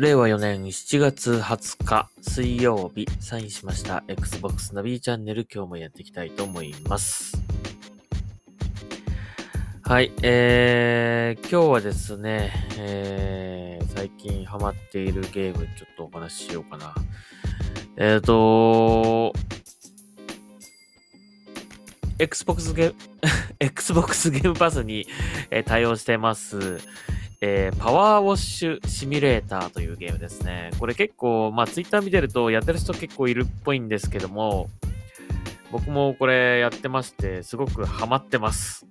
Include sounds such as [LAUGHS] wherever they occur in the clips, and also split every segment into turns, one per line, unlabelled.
令和4年7月20日水曜日サインしました Xbox ナビーチャンネル今日もやっていきたいと思います。はい、えー、今日はですね、えー、最近ハマっているゲームちょっとお話ししようかな。えーと Xbox ゲーム、[LAUGHS] Xbox ゲームパスに、え対応してます、えーパワーウォッシュシミュレーターというゲームですね。これ結構、まあツイッター見てるとやってる人結構いるっぽいんですけども、僕もこれやってまして、すごくハマってます。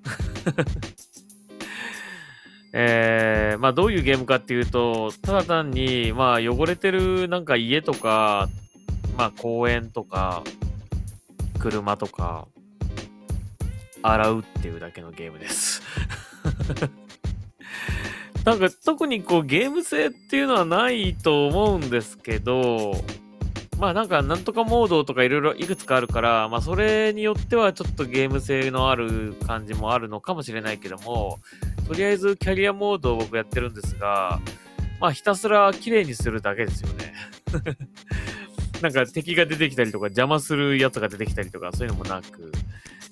[LAUGHS] えー、まあどういうゲームかっていうと、ただ単に、まあ汚れてるなんか家とか、まあ公園とか、車とか、洗うっていうだけのゲームです。なんか特にこうゲーム性っていうのはないと思うんですけど、まあなんかなんとかモードとかいろいろいくつかあるから、まあそれによってはちょっとゲーム性のある感じもあるのかもしれないけども、とりあえずキャリアモードを僕やってるんですが、まあひたすら綺麗にするだけですよね。[LAUGHS] なんか敵が出てきたりとか邪魔するやつが出てきたりとかそういうのもなく、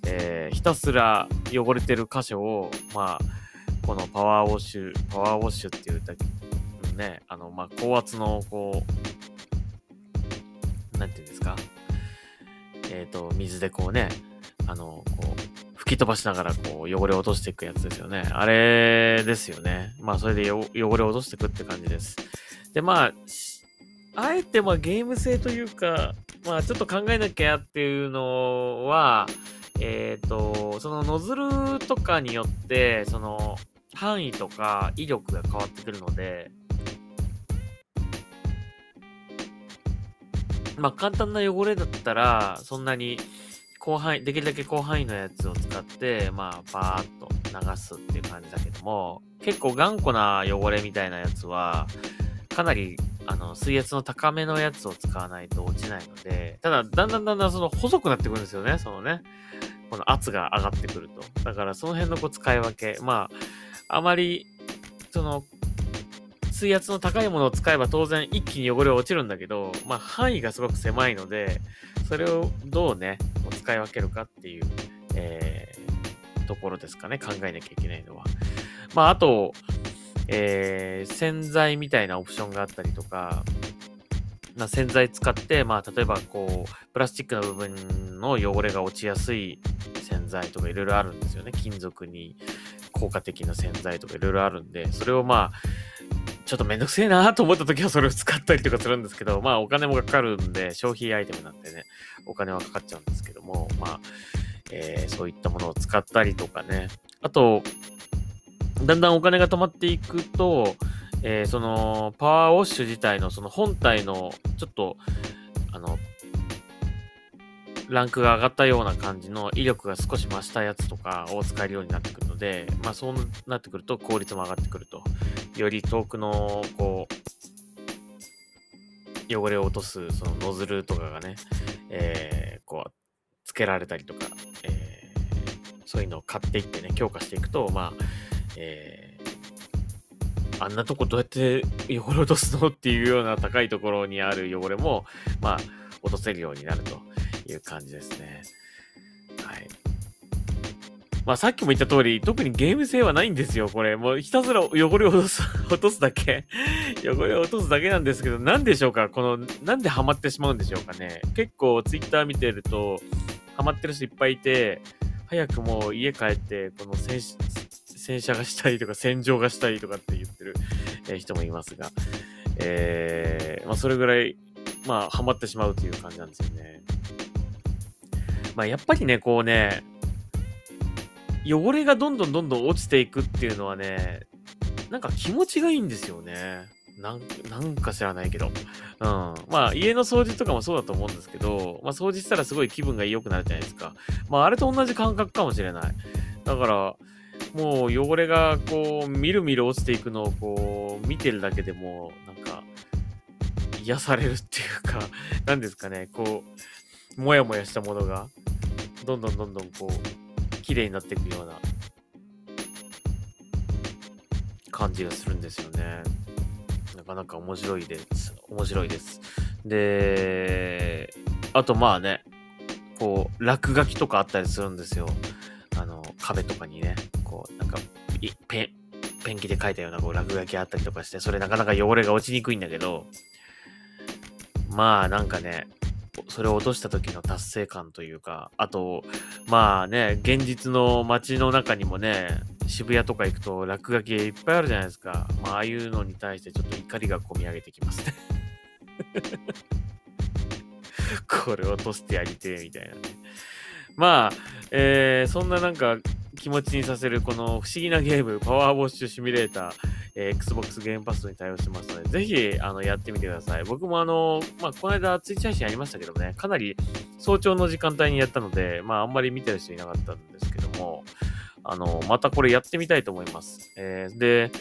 えーひたすら汚れてる箇所を、まあ、このパワーウォッシュ、パワーウォッシュっていうだけ、ね、あの、まあ、高圧の、こう、なんていうんですか、えっ、と、水でこうね、あの、こう、吹き飛ばしながら、こう、汚れを落としていくやつですよね。あれですよね。まあ、それで汚れを落としていくって感じです。で、まあ、あえて、まあ、ゲーム性というか、まあ、ちょっと考えなきゃっていうのは、えっ、と、そのノズルとかによって、その範囲とか威力が変わってくるので、まあ簡単な汚れだったら、そんなに広範囲、できるだけ広範囲のやつを使って、まあバーッと流すっていう感じだけども、結構頑固な汚れみたいなやつは、かなりあの水圧の高めのやつを使わないと落ちないので、ただだんだんだんだんその細くなってくるんですよね、そのね。この圧が上がってくると。だからその辺のこう使い分け。まあ、あまり、その、水圧の高いものを使えば当然一気に汚れは落ちるんだけど、まあ範囲がすごく狭いので、それをどうね、う使い分けるかっていう、えーところですかね。考えなきゃいけないのは。まああと、えー洗剤みたいなオプションがあったりとか、まあ、洗剤使って、まあ、例えばこう、プラスチックの部分の汚れが落ちやすい洗剤とかいろいろあるんですよね。金属に効果的な洗剤とかいろいろあるんで、それをまあ、ちょっとめんどくせえなと思った時はそれを使ったりとかするんですけど、まあお金もかかるんで、消費アイテムなんでね、お金はかかっちゃうんですけども、まあ、えーそういったものを使ったりとかね。あと、だんだんお金が溜まっていくと、えーそのパワーウォッシュ自体のその本体のちょっとあのランクが上がったような感じの威力が少し増したやつとかを使えるようになってくるので、まあそうなってくると効率も上がってくると。より遠くのこう汚れを落とすそのノズルとかがね、えーこうつけられたりとか、えーそういうのを買っていってね、強化していくと、まあ、えーあんなとこどうやって汚れ落とすのっていうような高いところにある汚れも、まあ、落とせるようになるという感じですね。はい。まあ、さっきも言った通り、特にゲーム性はないんですよ、これ。もうひたすら汚れを落とす、落とすだけ。[LAUGHS] 汚れを落とすだけなんですけど、なんでしょうか？この、なんでハマってしまうんでしょうかね？結構、ツイッター見てると、ハマってる人いっぱいいて、早くもう家帰って、この洗車がしたいとか洗浄がしたいとかって言ってる、え人もいますが、えーまあ、それぐらい、まあ、ハマってしまうという感じなんですよね。まあ、やっぱりね、こうね、汚れがどんどんどんどん落ちていくっていうのはね、なんか気持ちがいいんですよね。なんなんか知らないけど。うん。まあ、家の掃除とかもそうだと思うんですけど、まあ、掃除したらすごい気分が良くなるじゃないですか。まあ、あれと同じ感覚かもしれない。だから、もう汚れがこう、みるみる落ちていくのをこう、見てるだけでも、なんか、癒されるっていうか、なんですかね、こう、もやもやしたものが、どんどんどんどんこう、綺麗になっていくような感じがするんですよね。だかなか面白いです。面白いです。で、あとまあね、こう、落書きとかあったりするんですよ。あの、壁とかにね、こう、なんか、ペン、ペンキで書いたようなこう落書きあったりとかして、それなかなか汚れが落ちにくいんだけど、まあなんかね、それを落とした時の達成感というか、あと、まあね、現実の街の中にもね、渋谷とか行くと落書きいっぱいあるじゃないですか。まあ、ああいうのに対してちょっと怒りが込み上げてきますね [LAUGHS] これ落としてやりてえみたいなね。まあ、えー、そんななんか気持ちにさせるこの不思議なゲーム、パワーウォッシュシミュレーター、えー、Xbox ゲームパスに対応してますので、ぜひ、あの、やってみてください。僕もあの、まあ、この間、ツイッチ配信ありましたけどね、かなり早朝の時間帯にやったので、まあ、あんまり見てる人いなかったんですけども、あの、またこれやってみたいと思います。えー、で、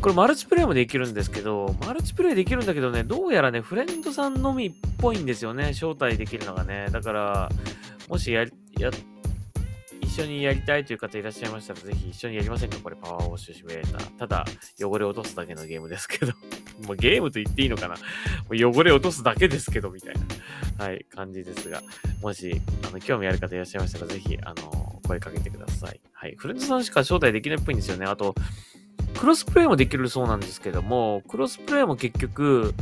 これマルチプレイもできるんですけど、マルチプレイできるんだけどね、どうやらね、フレンドさんのみっぽいんですよね、招待できるのがね。だから、もしや、や、一緒にやりたいという方いらっしゃいましたら、ぜひ一緒にやりませんか？これパワーウォッシュシミュレーター。ただ、汚れ落とすだけのゲームですけど。[LAUGHS] もうゲームと言っていいのかな？汚れ落とすだけですけど、みたいな、はい、感じですが、もし、あの、興味ある方いらっしゃいましたら、ぜひ、あの、声かけてください。はい。フレンドさんしか招待できないっぽいんですよね。あと、クロスプレイもできるそうなんですけども、クロスプレイも結局、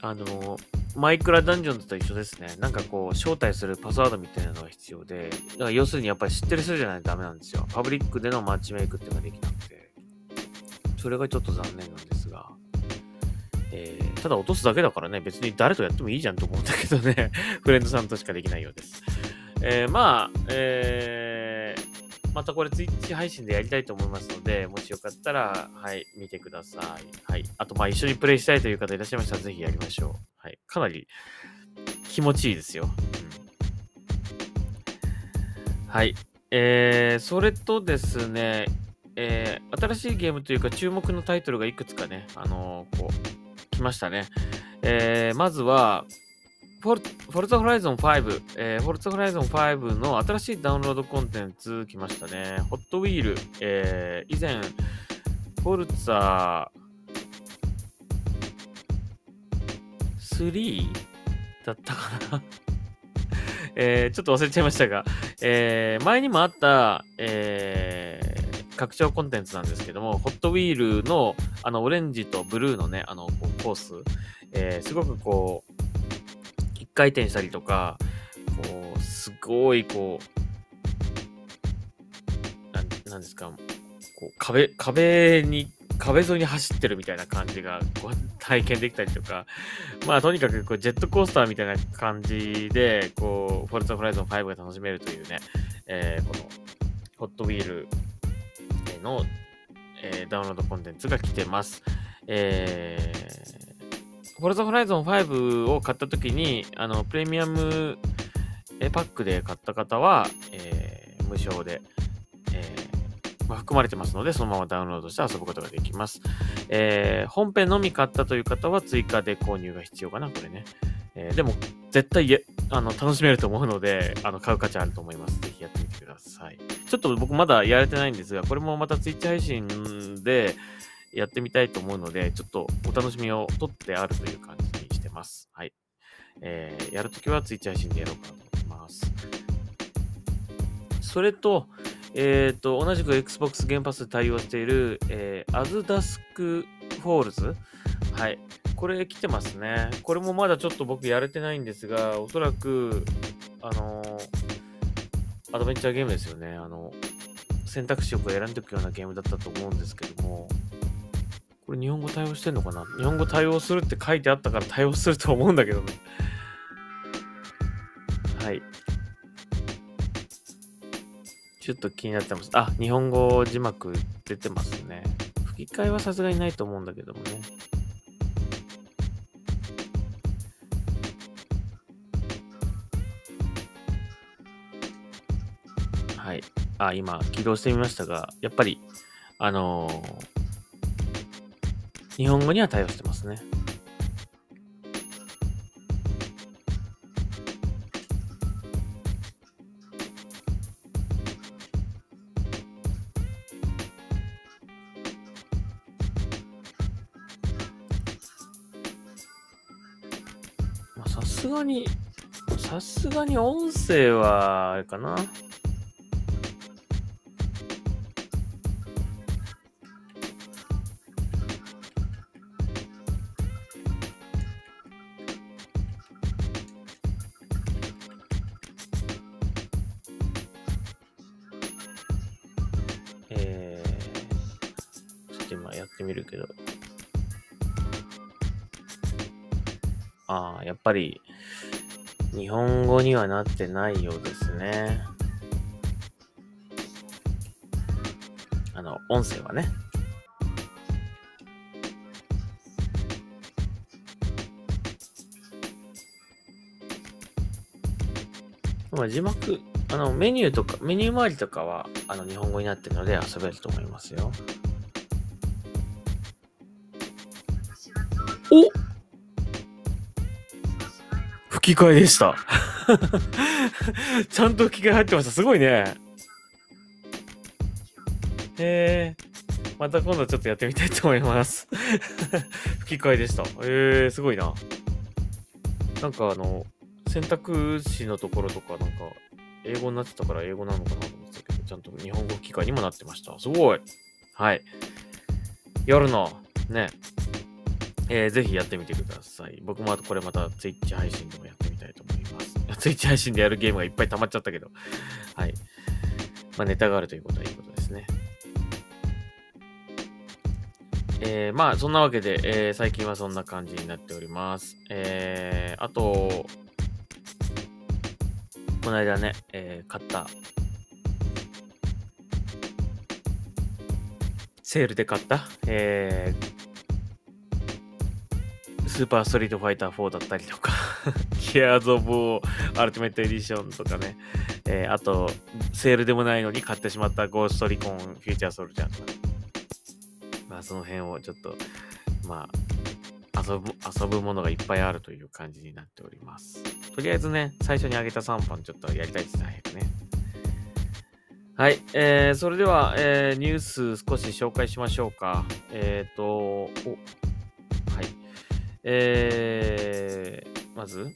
あの、マイクラダンジョンズと一緒ですね。なんかこう、招待するパスワードみたいなのが必要で、だから要するにやっぱり知ってる人じゃないとダメなんですよ。パブリックでのマッチメイクっていうのができなくて、それがちょっと残念なんですが、えー、ただ落とすだけだからね、別に誰とやってもいいじゃんと思うんだけどね、[LAUGHS] フレンドさんとしかできないようです。えー、まあ、えー、またこれツイッチ配信でやりたいと思いますので、もしよかったら、はい、見てください。はい。あと、まあ、一緒にプレイしたいという方いらっしゃいましたら、ぜひやりましょう。はい。かなり気持ちいいですよ。うん、はい。えー、それとですね、えー、新しいゲームというか注目のタイトルがいくつかね、あのー、こう、来ましたね。えー、まずは、フォルフォルツホライゾン5、えー、フォルツァホライゾン5の新しいダウンロードコンテンツ来ましたね。ホットウィール、えー、以前、フォルツァ3だったかな？[LAUGHS] えー、ちょっと忘れちゃいましたが、えー、前にもあった、えー、拡張コンテンツなんですけども、ホットウィールの、あの、オレンジとブルーのね、あの、コース、えー、すごくこう、回転したりとか、こう、すごい、こう、な、なんですか、こう、壁、壁に壁沿いに走ってるみたいな感じがこう体験できたりとか、まあとにかくこうジェットコースターみたいな感じで、こう、フォルツァホライゾン5が楽しめるというね、えー、このホットウィールの、えー、ダウンロードコンテンツが来てます。えー、フォルツァホライゾン5を買った時に、あの、プレミアムパックで買った方は、えー、無償でえ、まあ、含まれてますので、そのままダウンロードして遊ぶことができます。えー、本編のみ買ったという方は追加で購入が必要かな、これね。え、でも、絶対あの楽しめると思うので、あの買う価値あると思います。ぜひやってみてください。ちょっと僕まだやれてないんですが、これもまた Twitch 配信でやってみたいと思うので、ちょっとお楽しみを取ってあるという感じにしてます。はい。えー、やるときは Twitch 配信でやろうかなと思ってます。それと、えっ、ー、と、同じく Xbox ゲーパスで対応している、えー、 As Dusk Falls。はい。これ来てますね。これもまだちょっと僕やれてないんですが、おそらく、あの、アドベンチャーゲームですよね。あの、選択肢を選んでいくようなゲームだったと思うんですけども、これ日本語対応してんのかな？日本語対応するって書いてあったから対応すると思うんだけどね。はい。ちょっと気になってます。あ、日本語字幕出てますね。吹き替えはさすがにないと思うんだけどもね。はい。あ、今、起動してみましたが、やっぱり、あのー、日本語には対応してますね。さすがに、さすがに音声は、あれかな。ぱり、日本語にはなってないようですね。あの、音声はね。ま、字幕、あの、メニューとか、メニュー周りとかは、あの、日本語になってるので遊べると思いますよ。お吹き替えでした。[LAUGHS] ちゃんと吹き替え入ってました。すごいね。えー、また今度ちょっとやってみたいと思います。[LAUGHS] 吹き替えでした。えー、すごいな。なんかあの、選択肢のところとか、なんか、英語になってたから英語なのかなと思ってたけど、ちゃんと日本語吹き替えにもなってました。すごい。はい。夜の、ね、えーぜひやってみてください。僕もあとこれまた Twitch 配信でもやってみたいと思います。Twitch 配信でやるゲームがいっぱい溜まっちゃったけど。はい。まあネタがあるということはいいことですね。えー、まあそんなわけで、えー最近はそんな感じになっております。えー、あと、この間ね、えー買った、セールで買った、えー Super Street Fighter 4だったりとか、[LAUGHS] Gears of Ultimate Edition とかね、えーあと、セールでもないのに買ってしまった Ghost Recon Future Soldier とか、まあその辺をちょっと、まあ、遊ぶ、遊ぶものがいっぱいあるという感じになっております。とりあえずね、最初にあげた3本ちょっとやりたいですね、早くね。はい、えー、それでは、えーニュース少し紹介しましょうか。えっ、と、お、えー、まず、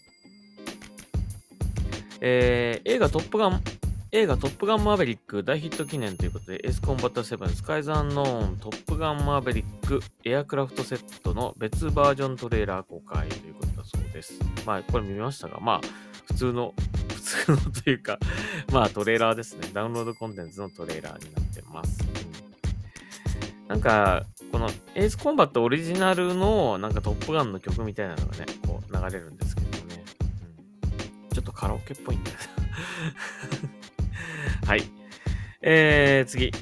えー、映画トップガン、映画トップガンマーベリック大ヒット記念ということで、エースコンバット7スカイズアンノーントップガンマーベリックエアクラフトセットの別バージョントレーラー公開ということだそうです。まあ、これ見ましたが、まあ、普通の、[LAUGHS] 普通のというか、まあ、トレーラーですね。ダウンロードコンテンツのトレーラーになってます。うんなんか、この Ace Combat オリジナルのなんか Top Gun の曲みたいなのがね、こう流れるんですけどね。ちょっとカラオケっぽいんだよ。[LAUGHS] はい。えー、次。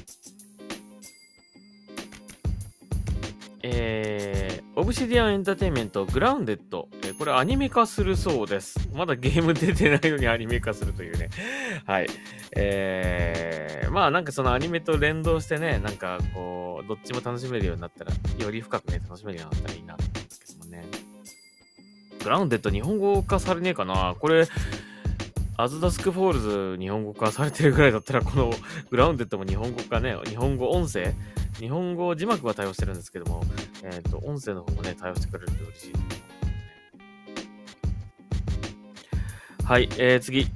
えー、 Obsidian Entertainment Grounded。これアニメ化するそうです。まだゲーム出てないのにアニメ化するというね。はい。えー、まあなんかそのアニメと連動してね、なんかこう、どっちも楽しめるようになったら、より深くね、楽しめるようになったらいいなと思うんですけどもね。 Grounded 日本語化されねえかなこれ、 As Dusk Falls 日本語化されてるぐらいだったら、この [LAUGHS] Grounded も日本語化ね、日本語音声日本語字幕は対応してるんですけども、えっ、と、音声の方もね、対応してくれると嬉しい。はい、えー、次。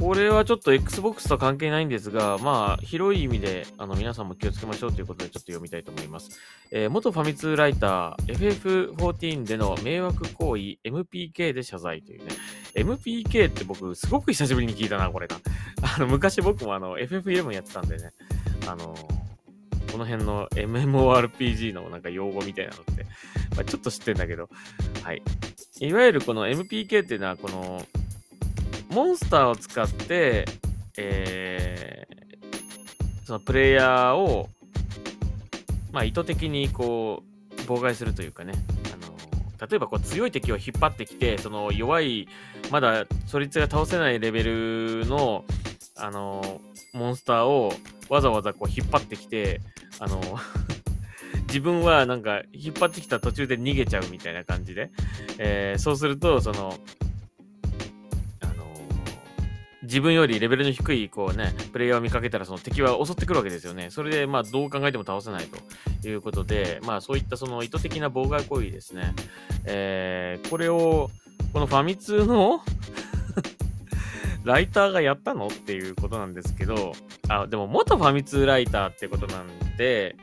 これはちょっと Xbox と関係ないんですが、まあ、広い意味で、あの、皆さんも気をつけましょうということで、ちょっと読みたいと思います。えー元ファミ通ライター、FF14 での迷惑行為、MPK で謝罪というね。MPK って僕、すごく久しぶりに聞いたな、これが。[LAUGHS] あの、昔僕もあの、FF11 やってたんでね、あの、この辺の MMORPG のなんか用語みたいなのって、まあ、ちょっと知ってんだけど、はい。いわゆるこの MPK っていうのは、この、モンスターを使って、えー、そのプレイヤーを、まあ、意図的にこう、妨害するというかね、あの、例えばこう強い敵を引っ張ってきて、その弱い、まだそいつが倒せないレベルの、あの、モンスターをわざわざこう引っ張ってきて、あの、[LAUGHS] 自分はなんか引っ張ってきた途中で逃げちゃうみたいな感じで、えーそうすると、そ、の自分よりレベルの低い、こうね、プレイヤーを見かけたら、その敵は襲ってくるわけですよね。それで、まあ、どう考えても倒せないということで、まあ、そういったその意図的な妨害行為ですね。えーこれを、このファミ通の [LAUGHS] ライターがやったのっていうことなんですけど、あ、でも元ファミ通ライターってことなんで、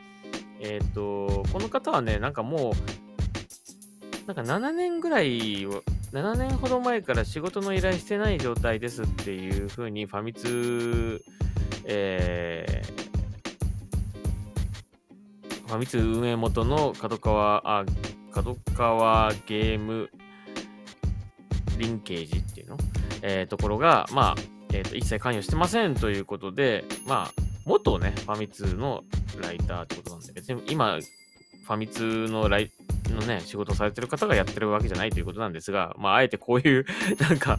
えっ、ー、と、この方はね、なんかもう、なんか7年ぐらいを、7年ほど前から仕事の依頼してない状態ですっていうふうにファミ通、えー、ファミ通運営元の角川、あ、角川ゲームリンケージっていうの？えー、ところが、まあ、えー、と一切関与してませんということで、まあ、元ね、ファミ通のライターってことなんで、別に今、ファミ通のライのね、仕事されてる方がやってるわけじゃないということなんですが、まあ、あえてこういう [LAUGHS] なんか、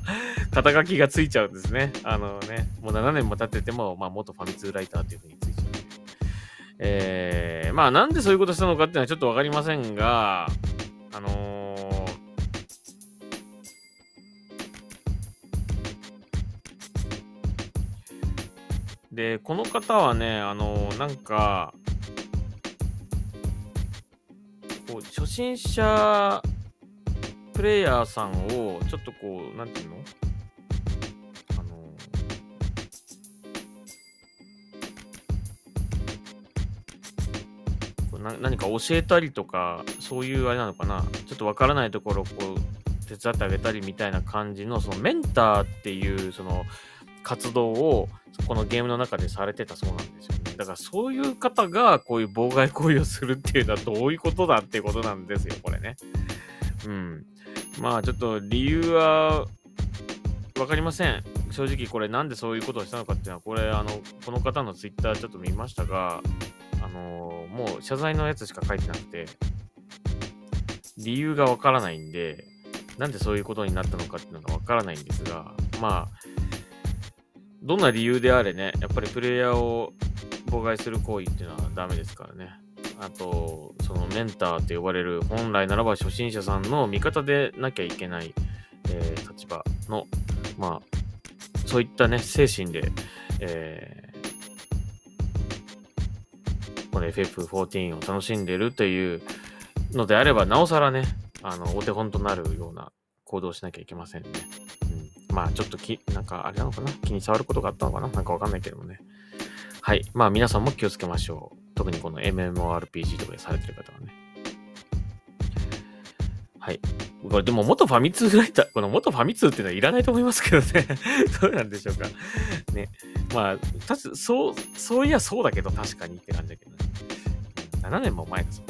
肩書きがついちゃうんですね。あのね、もう7年も経ってても、まあ、元ファミ通ライターというふうについちゃう。えー、まあ、なんでそういうことしたのかっていうのはちょっとわかりませんが、あのーで、この方はね、あの、なんか、初心者プレイヤーさんを、ちょっとこう、なんていうの？あの、な何か教えたりとか、そういうあれなのかな、ちょっとわからないところをこう、手伝ってあげたりみたいな感じの、そのメンターっていう、その、活動をこのゲームの中でされてたそうなんですよね。だからそういう方がこういう妨害行為をするっていうのはどういうことだっていうことなんですよ、これね。うん。まあちょっと理由はわかりません。正直これなんでそういうことをしたのかっていうのは、これあの、この方のツイッターちょっと見ましたが、あのー、もう謝罪のやつしか書いてなくて、理由がわからないんで、なんでそういうことになったのかっていうのがわからないんですが、まあ、どんな理由であれね、やっぱりプレイヤーを妨害する行為っていうのはダメですからね。あと、そのメンターって呼ばれる、本来ならば初心者さんの味方でなきゃいけない、えー、立場の、まあ、そういったね、精神で、えー、この FF14 を楽しんでるというのであれば、なおさらね、あの、お手本となるような行動をしなきゃいけませんね。まあちょっとき、なんかあれなのかな？気に障ることがあったのかな？なんかわかんないけどもね。はい。まあ皆さんも気をつけましょう。特にこの MMORPG とかでされてる方はね。はい。これでも元ファミ通ライター、この元ファミ通っていうのはいらないと思いますけどね。[LAUGHS] どうなんでしょうか。ね。まあ、た、そう、そういやそうだけど確かにって感じだけどね。7年も前だそう。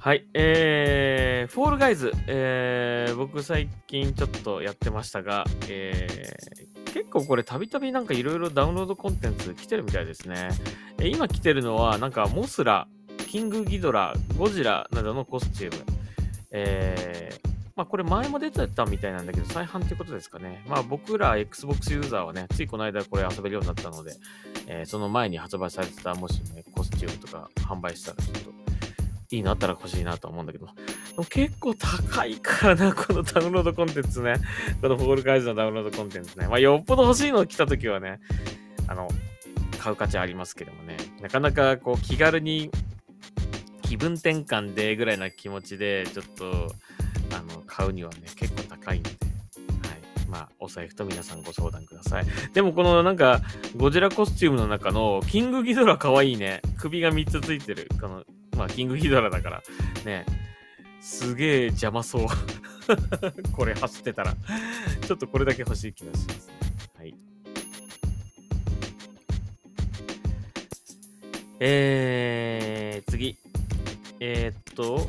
はい。えー、フォールガイズ、えー、僕最近ちょっとやってましたが、えー、結構これたびたびなんかいろいろダウンロードコンテンツ来てるみたいですね。えー、今来てるのはなんかモスラ、キングギドラ、ゴジラなどのコスチューム。えー、まあこれ前も出てたみたいなんだけど、再販ってことですかね。まあ僕ら Xbox ユーザーはね、ついこの間これ遊べるようになったので、えー、その前に発売されてたもしね、コスチュームとか販売したらちょっといいのあったら欲しいなと思うんだけど、でも結構高いからな、このダウンロードコンテンツね。このフォールガイズのダウンロードコンテンツね。まあ、よっぽど欲しいの来た時はね、あの、買う価値ありますけどもね。なかなかこう気軽に気分転換でぐらいな気持ちで、ちょっと、あの、買うにはね、結構高いんで。まあ、お財布と皆さんご相談ください。でもこのなんか、ゴジラコスチュームの中のキングギドラかわいいね。首が3つついてる。このまあ、キングギドラだから、ね、すげえ邪魔そう。[LAUGHS] これ走ってたらちょっとこれだけ欲しい気がします。はい。えー、次。えー、っと、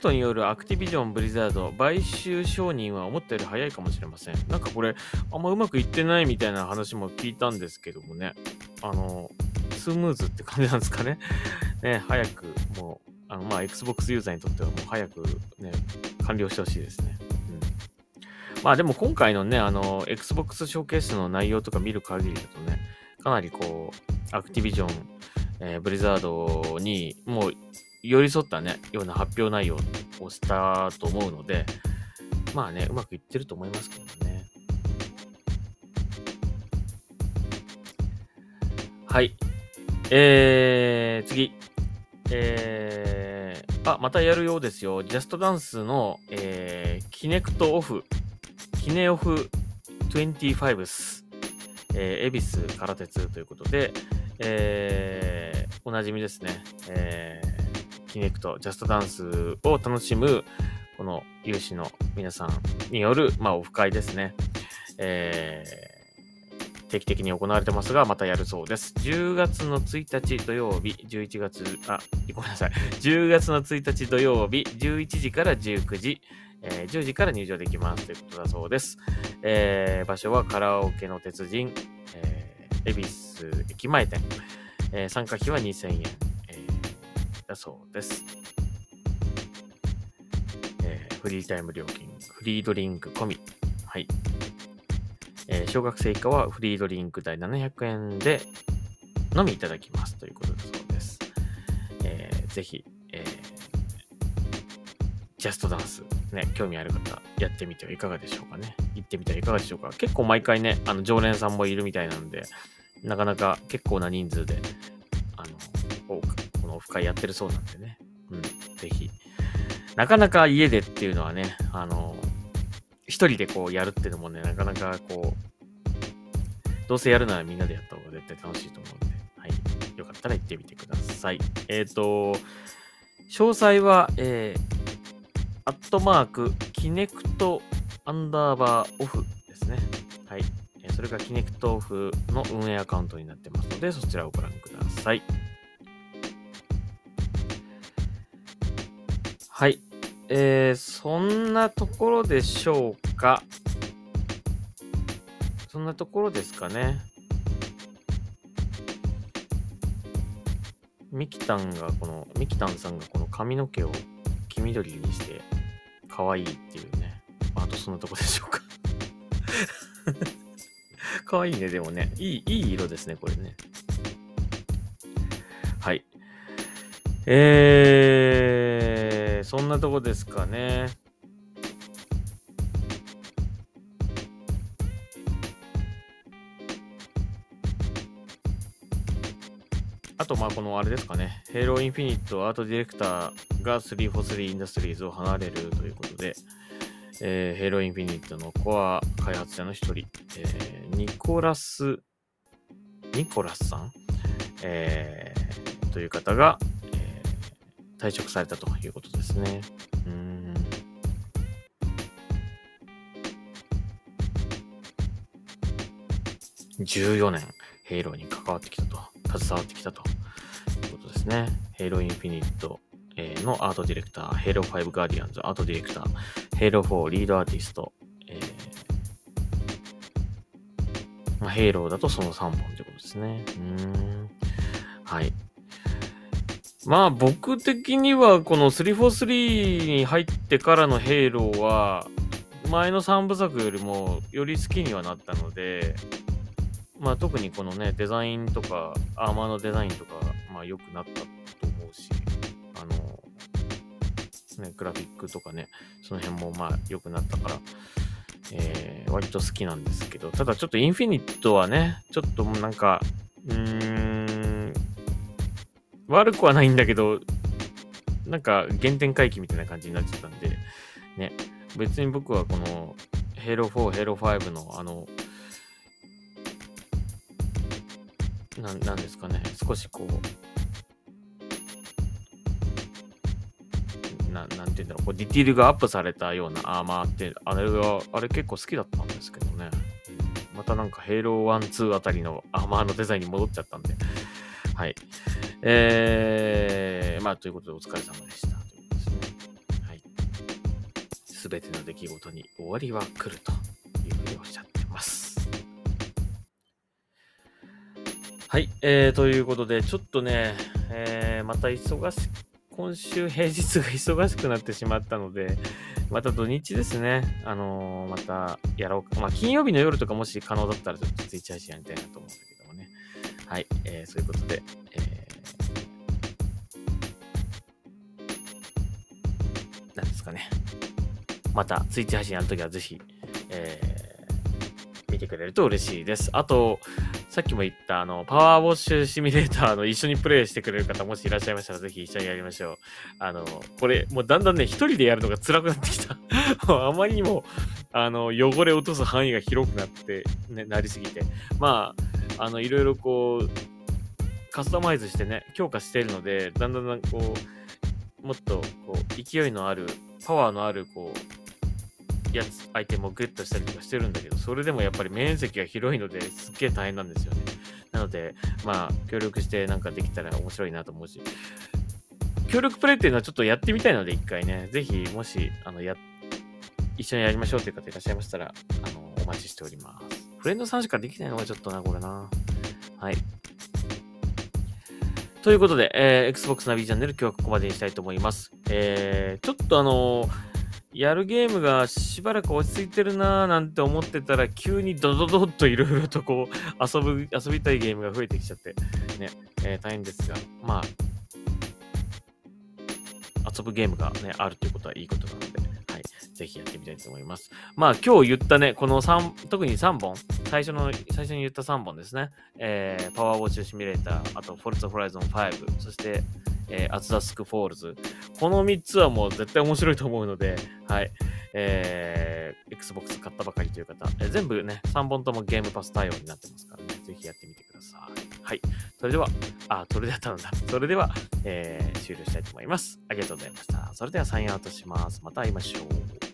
フトによるアクティビジョン・ブリザード買収承認は思ったより早いかもしれません。なんかこれ、あんまうまくいってないみたいな話も聞いたんですけどもね。あの、スムーズって感じなんですかね。[LAUGHS] ね、早くもう、あの、まあ、Xbox ユーザーにとってはもう早くね、完了してほしいですね。うん。まあでも今回のね、あの、Xbox ショーケースの内容とか見る限りだとね、かなりこう、アクティビジョン、えー、ブリザードにもう寄り添ったね、ような発表内容をしたと思うので、まあね、うまくいってると思いますけどね。はい。えー、次。えー、あ、またやるようですよ。ジャストダンスの、えー、キネクトオフ、キネオフ25ス、えー、恵比寿空鉄ということで、えー、おなじみですね。えー、キネクト、ジャストダンスを楽しむ、この有志の皆さんによる、まあ、オフ会ですね。えー、定期的に行われてますが、またやるそうです。10月の1日土曜日、11月、あ、ごめんなさい。10月の1日土曜日、11時から19時、えー、10時から入場できますということだそうです。えー、場所はカラオケの鉄人、えー、恵比寿駅前店。えー、参加費は2000円、だそうです。えー、フリータイム料金、フリードリンク込み。はい。えー、小学生以下はフリードリンク代700円でのみいただきますということだそうです。えー、ぜひ、え、ジャストダンス、ね、興味ある方、やってみてはいかがでしょうかね。行ってみてはいかがでしょうか。結構毎回ね、あの、常連さんもいるみたいなんで、なかなか結構な人数で、このオフ会やってるそうなんでね。うん、ぜひ。なかなか家でっていうのはね、あの、一人でこうやるっていうのもね、なかなかこう、どうせやるならみんなでやった方が絶対楽しいと思うんで、はい。よかったら行ってみてください。えっ、ー、と、詳細は、えー、アットマーク、キネクトアンダーバーオフですね。はい。それがキネクトオフの運営アカウントになってますので、そちらをご覧ください。はい。えー、そんなところでしょうか？そんなところですかね？ミキタンがこの、ミキタンさんがこの髪の毛を黄緑にして可愛いっていうね。あとそんなとこでしょうか [LAUGHS] 可愛いね、でもね。いい、いい色ですね、これね。はい。えー、そんなとこですかね。あと、まあ、このあれですかね、 Halo Infinite アートディレクターが343 Industries を離れるということで、えー、 Halo Infinite のコア開発者の一人、えー、ニコラス、ニコラスさん、えー、という方が、退職されたということですね。うん。14年、 Halo に関わってきたと、携わってきたということですね。 Halo Infinite のアートディレクター、 Halo 5 Guardians アートディレクター、 Halo 4リードアーティスト、えーまあ、ヘイローだとその3本ということですね。うん。はい。まあ僕的にはこの343に入ってからのヘイローは前の3部作よりもより好きにはなったので、まあ特にこのね、デザインとか、アーマーのデザインとか、まあ良くなったと思うし、あの、ね、グラフィックとかね、その辺もまあ良くなったから、え、割と好きなんですけど、ただちょっとインフィニットはね、ちょっとなんか、うーん、悪くはないんだけど、なんか原点回帰みたいな感じになっちゃったんで、ね、別に僕はこの、ヘイロー4、ヘイロー5のあの、ななんですかね、少しこう、ななんて言うんだろう、こうディティールがアップされたようなアーマーって、あれが、あれ結構好きだったんですけどね。またなんかヘイロー1、2あたりのアーマーのデザインに戻っちゃったんで、はい。えー、まあ、ということでお疲れ様でした。ということですね。はい。すべての出来事に終わりは来るというふうにおっしゃってます。はい。えー、ということで、ちょっとね、えー、また忙し、今週平日が忙しくなってしまったので、また土日ですね、あのー、またやろうか。まあ、金曜日の夜とかもし可能だったら、ちょっとツイッチ配信やりたいなと思うんだけどもね。はい。えー、そういうことで、えーですかね。また、ツイッチ配信やるときはぜひ、えー、見てくれると嬉しいです。あと、さっきも言った、あの、パワーウォッシュシミュレーターの [LAUGHS] 一緒にプレイしてくれる方、もしいらっしゃいましたら、ぜひ一緒にやりましょう。あの、これ、もうだんだんね、一人でやるのが辛くなってきた。[LAUGHS] あまりにも、あの、汚れ落とす範囲が広くなって、ね、なりすぎて。まあ、あの、いろいろこう、カスタマイズしてね、強化しているので、だんだんこう、もっと、こう、勢いのある、パワーのある、こう、やつ、アイテムをグッとしたりとかしてるんだけど、それでもやっぱり面積が広いのですっげえ大変なんですよね。なので、まあ、協力してなんかできたら面白いなと思うし、協力プレイっていうのはちょっとやってみたいので、一回ね、ぜひ、もし、あの、や、一緒にやりましょうという方いらっしゃいましたら、あの、お待ちしております。フレンドさんしかできないのがちょっとな、これな。はい。ということで、えー、Xbox ナビチャンネル今日はここまでにしたいと思います。えー、ちょっとあのやるゲームがしばらく落ち着いてるなーなんて思ってたら、急にドドドッといろいろとこう、[LAUGHS] 遊ぶ、遊びたいゲームが増えてきちゃって、ね、えー、大変ですが、まあ、遊ぶゲームがね、あるということはいいことなので、ぜひやってみたいと思います。まあ、今日言ったね、この3、特に3本、最初の、最初に言った3本ですね、えー、 PowerWash Simulator、あと、 Forza Horizon 5、そして、えー、 As Dusk Falls。この3つはもう絶対面白いと思うので、はい。えー、Xbox 買ったばかりという方、えー、全部ね、3本ともゲームパス対応になってますからね、ぜひやってみてください。はい。それでは、あ、それでは頼んだ。それでは、えー、終了したいと思います。ありがとうございました。それではサインアウトします。また会いましょう。